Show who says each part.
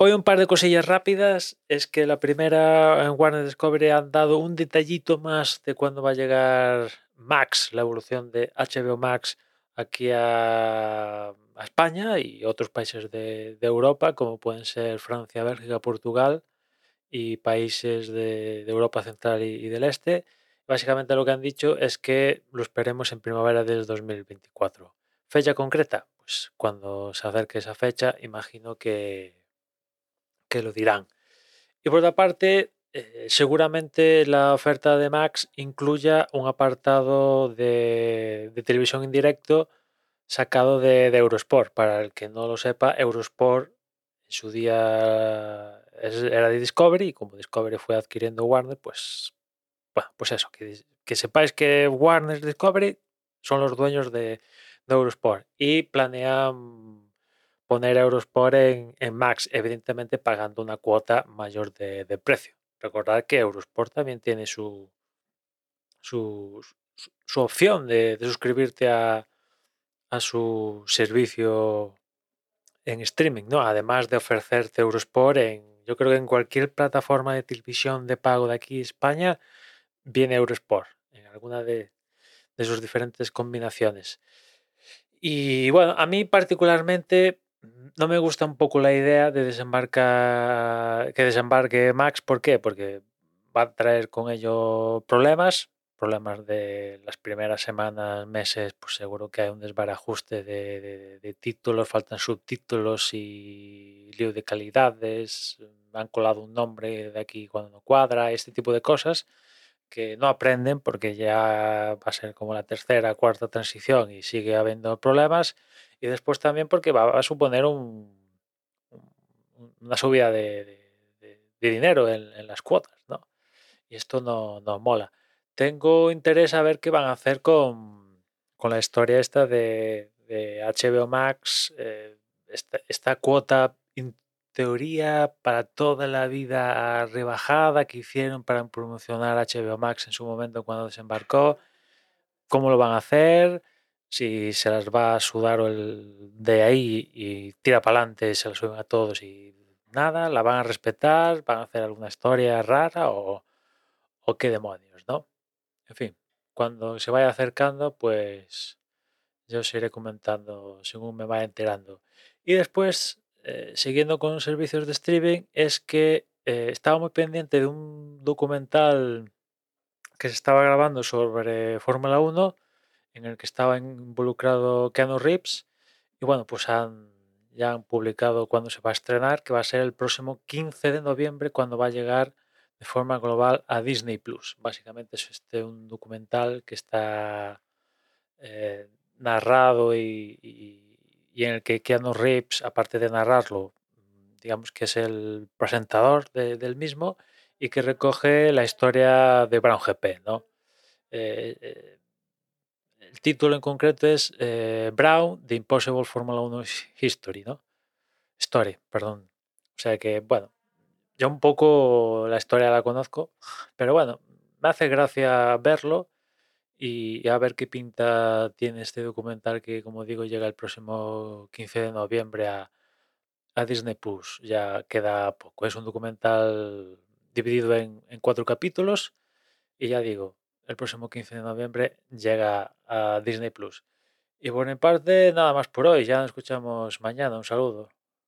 Speaker 1: Hoy un par de cosillas rápidas. Es que la primera en Warner Discovery han dado un detallito más de cuándo va a llegar Max, la evolución de HBO Max aquí a, España y otros países de, Europa, como pueden ser Francia, Bélgica, Portugal y países de, Europa Central y, y del Este. Básicamente lo que han dicho es que lo esperemos en primavera del 2024. ¿Fecha concreta? Pues cuando se acerque esa fecha, imagino que, que lo dirán. Y por otra parte, eh, seguramente la oferta de Max incluya un apartado de, televisión en directo sacado de, Eurosport. Para el que no lo sepa, Eurosport en su día era de Discovery y como Discovery fue adquiriendo Warner, pues, bueno, pues eso, que, que sepáis que Warner Discovery son los dueños de, de Eurosport y planean poner Eurosport en, en Max, evidentemente pagando una cuota mayor de, precio. Recordad que Eurosport también tiene su, su, su- opción de, de suscribirte a, a su servicio en streaming, ¿no? Además de ofrecerte Eurosport en, yo creo que en cualquier plataforma de televisión de pago de aquí España, viene Eurosport, en alguna de, de sus diferentes combinaciones. Y bueno, a mí particularmente no me gusta un poco la idea de desembarcar, que desembarque Max. ¿Por qué? Porque va a traer con ello problemas, problemas de las primeras semanas, meses, pues seguro que hay un desbarajuste de, de- de títulos, faltan subtítulos y lío de calidades, han colado un nombre de aquí cuando no cuadra, este tipo de cosas que no aprenden porque ya va a ser como la tercera, cuarta transición y sigue habiendo problemas. Y después también porque va a suponer un, un- una subida de, dinero en, las cuotas, ¿no? Y esto no, no mola. Tengo interés a ver qué van a hacer con, con la historia esta de, HBO Max, eh, esta, cuota teoría para toda la vida rebajada que hicieron para promocionar HBO Max en su momento cuando desembarcó. ¿Cómo lo van a hacer? Si se las va a sudar o el de ahí y tira para adelante, se la suben a todos y nada, la van a respetar, van a hacer alguna historia rara o, o qué demonios, ¿no? En fin, cuando se vaya acercando, pues yo os iré comentando según me vaya enterando. Y después, eh, siguiendo con servicios de streaming, es que eh, estaba muy pendiente de un documental que se estaba grabando sobre Fórmula 1, en el que estaba involucrado Keanu Reeves. Y bueno, pues han, ya han publicado cuándo se va a estrenar, que va a ser el próximo 15 de noviembre, cuando va a llegar de forma global a Disney Plus. Básicamente es este un documental que está eh, narrado y- y en el que Keanu Reeves, aparte de narrarlo, digamos que es el presentador de- del mismo y que recoge la historia de Brown GP, ¿no? Eh, eh, el título en concreto es eh, Brown, The Impossible Formula 1 History, ¿no? Story, perdón. O sea que, bueno, yo un poco la historia la conozco, pero bueno, me hace gracia verlo y a ver qué pinta tiene este documental que, como digo, llega el próximo 15 de noviembre a, a Disney Plus. Ya queda poco. Es un documental dividido en, en cuatro capítulos y ya digo, el próximo 15 de noviembre llega a Disney Plus. Y por mi parte, nada más por hoy. Ya nos escuchamos mañana. Un saludo.